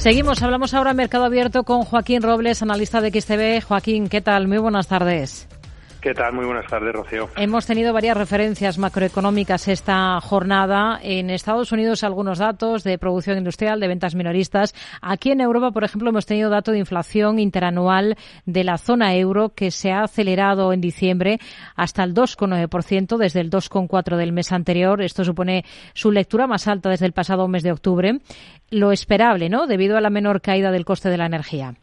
Seguimos, hablamos ahora en Mercado Abierto con Joaquín Robles, analista de XTV. Joaquín, ¿qué tal? Muy buenas tardes. ¿Qué tal? Muy buenas tardes, Rocío. Hemos tenido varias referencias macroeconómicas esta jornada. En Estados Unidos algunos datos de producción industrial, de ventas minoristas. Aquí en Europa, por ejemplo, hemos tenido dato de inflación interanual de la zona euro que se ha acelerado en diciembre hasta el 2,9% desde el 2,4% del mes anterior. Esto supone su lectura más alta desde el pasado mes de octubre. Lo esperable, ¿no? Debido a la menor caída del coste de la energía.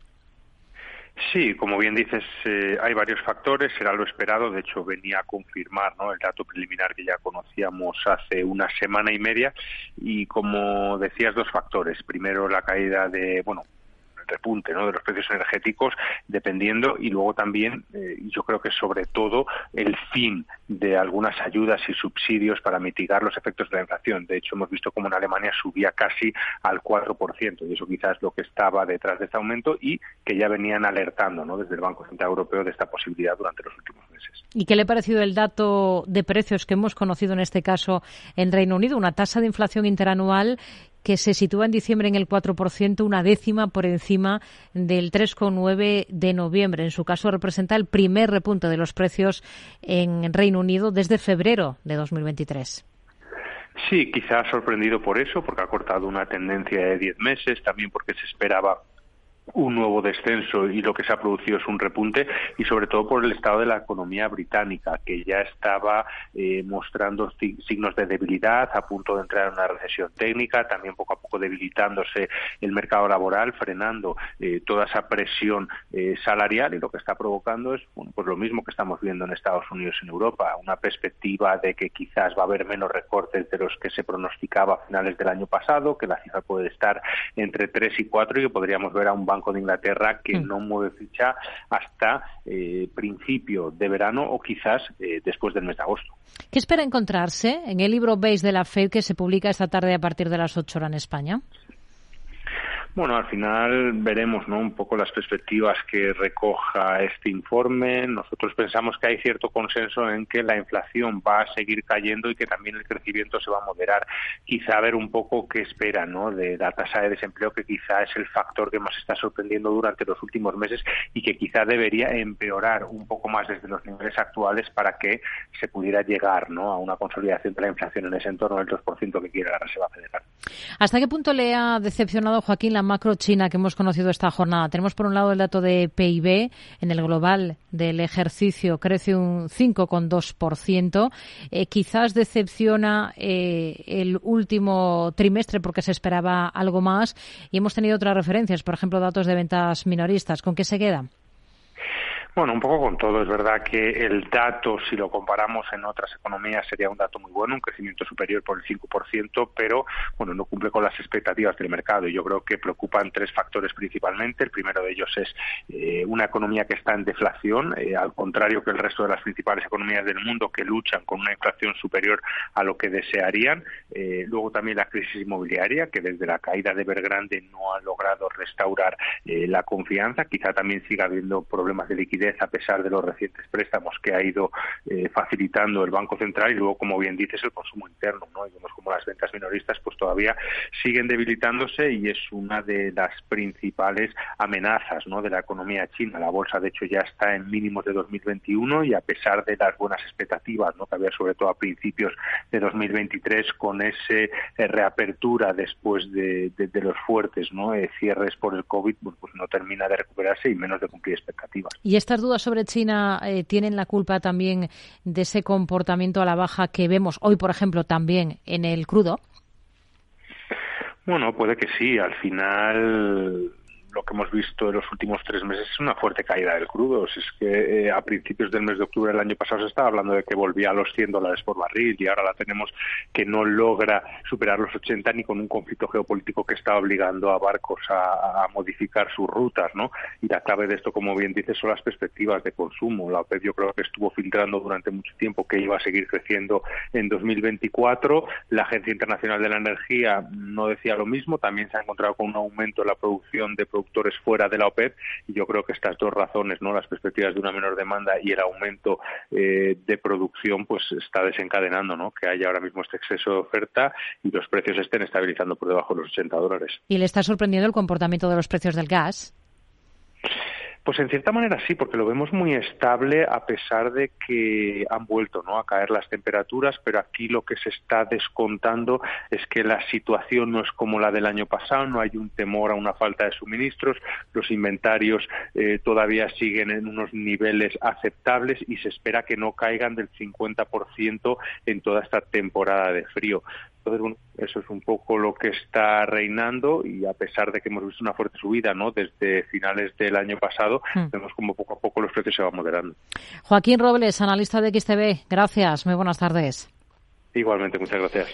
Sí, como bien dices, eh, hay varios factores, será lo esperado, de hecho venía a confirmar ¿no? el dato preliminar que ya conocíamos hace una semana y media y como decías, dos factores. Primero la caída de, bueno, repunte de los precios energéticos, dependiendo, y luego también, eh, yo creo que sobre todo, el fin de algunas ayudas y subsidios para mitigar los efectos de la inflación. De hecho, hemos visto como en Alemania subía casi al 4%, y eso quizás es lo que estaba detrás de este aumento y que ya venían alertando desde el Banco Central Europeo de esta posibilidad durante los últimos meses. ¿Y qué le ha parecido el dato de precios que hemos conocido en este caso en Reino Unido? Una tasa de inflación interanual que se sitúa en diciembre en el 4%, una décima por encima del 3,9 de noviembre. En su caso, representa el primer repunte de los precios en Reino Unido desde febrero de 2023. Sí, quizás sorprendido por eso, porque ha cortado una tendencia de 10 meses, también porque se esperaba un nuevo descenso y lo que se ha producido es un repunte y sobre todo por el estado de la economía británica que ya estaba eh, mostrando signos de debilidad a punto de entrar en una recesión técnica también poco a poco debilitándose el mercado laboral frenando eh, toda esa presión eh, salarial y lo que está provocando es bueno, pues lo mismo que estamos viendo en Estados Unidos y en Europa una perspectiva de que quizás va a haber menos recortes de los que se pronosticaba a finales del año pasado que la cifra puede estar entre 3 y 4 y que podríamos ver a un de Inglaterra que mm. no mueve ficha hasta eh, principio de verano o quizás eh, después del mes de agosto. ¿Qué espera encontrarse en el libro Base de la FED que se publica esta tarde a partir de las 8 horas en España? Bueno, al final veremos ¿no? un poco las perspectivas que recoja este informe. Nosotros pensamos que hay cierto consenso en que la inflación va a seguir cayendo y que también el crecimiento se va a moderar. Quizá ver un poco qué espera ¿no? de la tasa de desempleo, que quizá es el factor que más está sorprendiendo durante los últimos meses y que quizá debería empeorar un poco más desde los niveles actuales para que se pudiera llegar ¿no? a una consolidación de la inflación en ese entorno del 2% que quiere la Reserva Federal. ¿Hasta qué punto le ha decepcionado, Joaquín, la macro china que hemos conocido esta jornada. Tenemos por un lado el dato de PIB en el global del ejercicio crece un 5,2%. Eh, quizás decepciona eh, el último trimestre porque se esperaba algo más y hemos tenido otras referencias, por ejemplo, datos de ventas minoristas. ¿Con qué se queda? Bueno, un poco con todo. Es verdad que el dato, si lo comparamos en otras economías, sería un dato muy bueno, un crecimiento superior por el 5%, pero bueno, no cumple con las expectativas del mercado. Y yo creo que preocupan tres factores principalmente. El primero de ellos es eh, una economía que está en deflación, eh, al contrario que el resto de las principales economías del mundo que luchan con una inflación superior a lo que desearían. Eh, luego también la crisis inmobiliaria, que desde la caída de Evergrande no ha logrado restaurar la confianza. Quizá también siga habiendo problemas de liquidez a pesar de los recientes préstamos que ha ido eh, facilitando el Banco Central y luego, como bien dices, el consumo interno. ¿no? Y vemos como las ventas minoristas pues todavía siguen debilitándose y es una de las principales amenazas ¿no? de la economía china. La bolsa, de hecho, ya está en mínimos de 2021 y a pesar de las buenas expectativas ¿no? que había sobre todo a principios de 2023 con ese eh, reapertura después de, los fuertes ¿no? Eh, cierres por el COVID, pues no termina de recuperarse y menos de cumplir expectativas. Y esta dudas sobre China eh, tienen la culpa también de ese comportamiento a la baja que vemos hoy, por ejemplo, también en el crudo? Bueno, puede que sí. Al final que hemos visto en los últimos tres meses es una fuerte caída del crudo. Si es que eh, a principios del mes de octubre del año pasado se estaba hablando de que volvía a los 100 dólares por barril y ahora la tenemos que no logra superar los 80 ni con un conflicto geopolítico que está obligando a barcos a, modificar sus rutas, ¿no? Y la clave de esto, como bien dices, son las perspectivas de consumo. La OPEP yo creo que estuvo filtrando durante mucho tiempo que iba a seguir creciendo en 2024. La Agencia Internacional de la Energía no decía lo mismo. También se ha encontrado con un aumento en la producción de productos productores fuera de la OPEP y yo creo que estas dos razones, ¿no? las perspectivas de una menor demanda y el aumento eh, de producción, pues está desencadenando ¿no? que haya ahora mismo este exceso de oferta y los precios estén estabilizando por debajo de los 80 dólares. ¿Y le está sorprendiendo el comportamiento de los precios del gas? Pues en cierta manera sí, porque lo vemos muy estable a pesar de que han vuelto a caer las temperaturas, pero aquí lo que se está descontando es que la situación no es como la del año pasado, no hay un temor a una falta de suministros, los inventarios eh, todavía siguen en unos niveles aceptables y se espera que no caigan del 50% en toda esta temporada de frío. Entonces, bueno, eso es un poco lo que está reinando y a pesar de que hemos visto una fuerte subida ¿no? desde finales del año pasado, hmm. vemos como poco a poco los precios se van moderando. Joaquín Robles, analista de XTV, gracias, muy buenas tardes. Igualmente, muchas gracias.